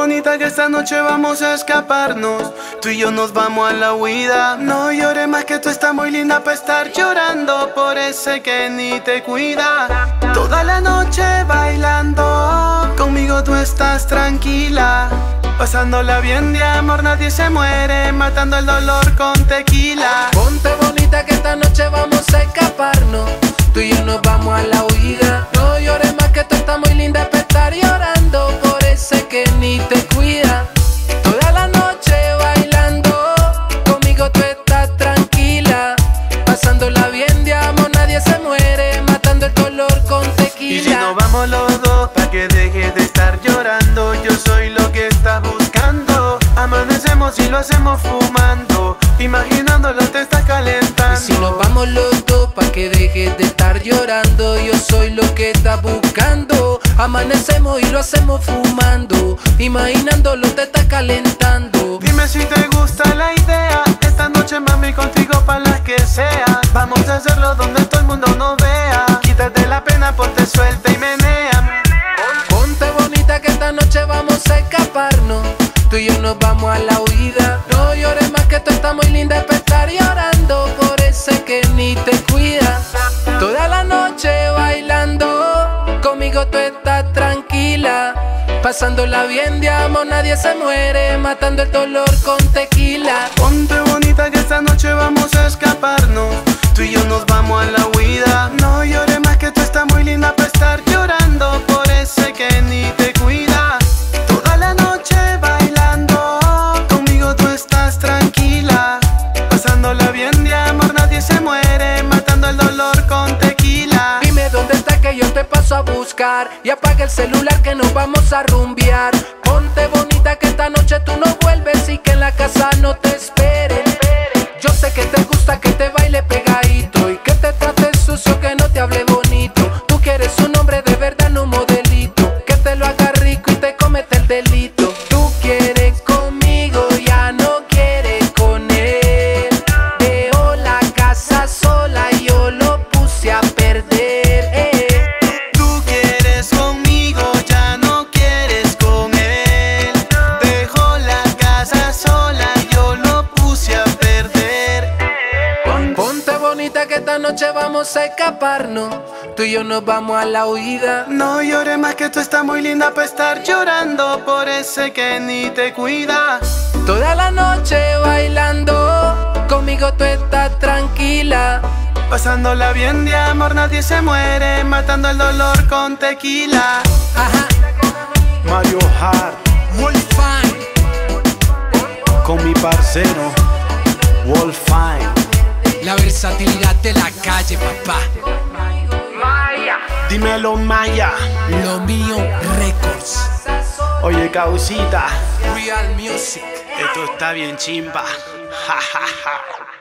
bonita que esta noche vamos a escaparnos. Tú y yo nos vamos a la huida. No llores más que tú estás muy linda para estar llorando por ese que ni te cuida. Toda la noche bailando, conmigo tú estás tranquila. Pasándola bien de amor, nadie se muere, matando el dolor con tequila. Ponte bonita que esta noche vamos a escaparnos. Tú y yo nos vamos a la huida. Que dejes de estar llorando, yo soy lo que estás buscando. Amanecemos y lo hacemos fumando, imaginándolo te estás calentando. Y si nos vamos los dos, pa' que dejes de estar llorando, yo soy lo que estás buscando. Amanecemos y lo hacemos fumando, imaginándolo te estás calentando. Dime si te gusta la idea, esta noche mami contigo pa' las que sea. Vamos a hacerlo donde todo el mundo Tú y yo nos vamos a la huida. No llores más que tú estás muy linda para estar llorando por ese que ni te cuida. Toda la noche bailando, conmigo tú estás tranquila. Pasándola bien de amor, nadie se muere, matando el dolor con tequila. Ponte bonita que esta noche vamos a escaparnos. Tú y yo nos vamos a la huida. No llores más que tú estás muy linda para estar llorando buscar. Y apaga el celular que nos vamos a rumbear. Ponte bonita que esta noche tú no vuelves Y que noche vamos a escaparnos. Tú y yo nos vamos a la huida. No llores más que tú estás muy linda para estar llorando por ese que ni te cuida. Toda la noche bailando. Conmigo tú estás tranquila. Pasándola bien de amor, nadie se muere, matando el dolor con tequila. Ajá. Mario Hart Wolfine. con mi parcero Wolfine. La versatilidad de la calle, papá. Dímelo Maya. Lo mío, Records. Oye, causita. Real Music. Esto está bien chimba. Ja, ja, ja.